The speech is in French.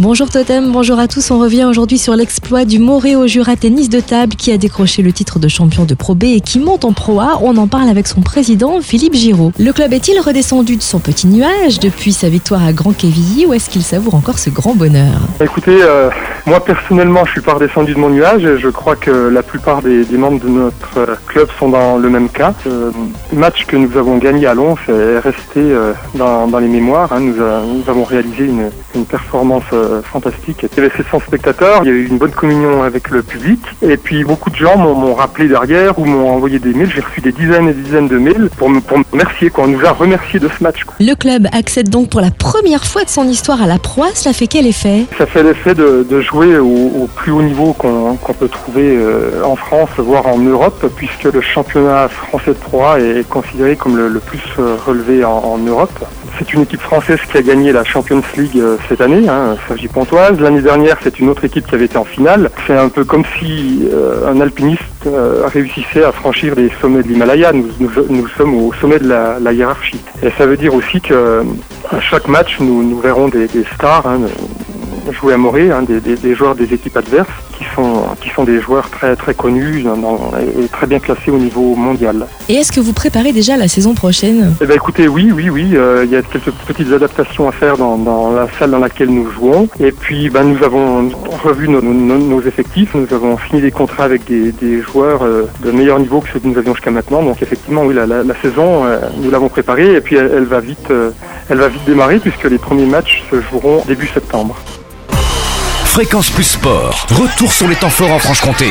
Bonjour Totem, bonjour à tous. On revient aujourd'hui sur l'exploit du Moréo Jura Tennis de table qui a décroché le titre de champion de Pro B et qui monte en Pro A. On en parle avec son président Philippe Giraud. Le club est-il redescendu de son petit nuage depuis sa victoire à Grand Quevilly ou est-ce qu'il savoure encore ce grand bonheur? Écoutez, euh, moi personnellement je suis pas redescendu de mon nuage je crois que la plupart des, membres de notre euh, club sont dans le même cas. Le match que nous avons gagné à Lons est resté euh, dans, les mémoires. hein. Nous, avons réalisé une performance euh, fantastique. Il y avait 700 spectateurs, il y a eu une bonne communion avec le public et puis beaucoup de gens m'ont rappelé derrière ou m'ont envoyé des mails. J'ai reçu des dizaines et des dizaines de mails pour me, pour me remercier. Quoi. On nous a remercié de ce match. quoi. Le club accède donc pour la première fois de son histoire à la Pro A. Cela fait quel effet? Ça fait l'effet de, de jouer au, au plus haut niveau qu'on peut trouver euh, en France, voire en Europe, puisque le championnat français de Pro A est considéré comme le, le plus euh, relevé en, en Europe. C'est une équipe française qui a gagné la Champions League euh, cette année, hein, Sergi Pontoise. L'année dernière, c'est une autre équipe qui avait été en finale. C'est un peu comme si euh, un alpiniste euh, réussissait à franchir les sommets de l'Himalaya. Nous, nous, sommes au sommet de la, hiérarchie. Et ça veut dire aussi que à chaque match, nous, nous verrons des, des stars hein, jouer à Morée, hein, des, des- des joueurs des équipes adverses, qui sont, qui sont des joueurs très, très connus dans- dans- et très bien classés au niveau mondial. Et est-ce que vous préparez déjà la saison prochaine? Eh ben, écoutez, oui, oui, oui, euh, il y a quelques petites adaptations à faire dans, dans la salle dans laquelle nous jouons. Et puis, ben, nous avons revu nos, nos- nos effectifs, nous avons signé des contrats avec des, des joueurs euh, de meilleur niveau que ceux que nous avions jusqu'à maintenant. Donc, effectivement, oui, la, la- la saison, euh, nous l'avons préparée et puis elle, elle va vite, elle va vite démarrer puisque les premiers matchs se joueront début septembre. Fréquence Plus Sport, retour sur les temps forts en Franche-Comté.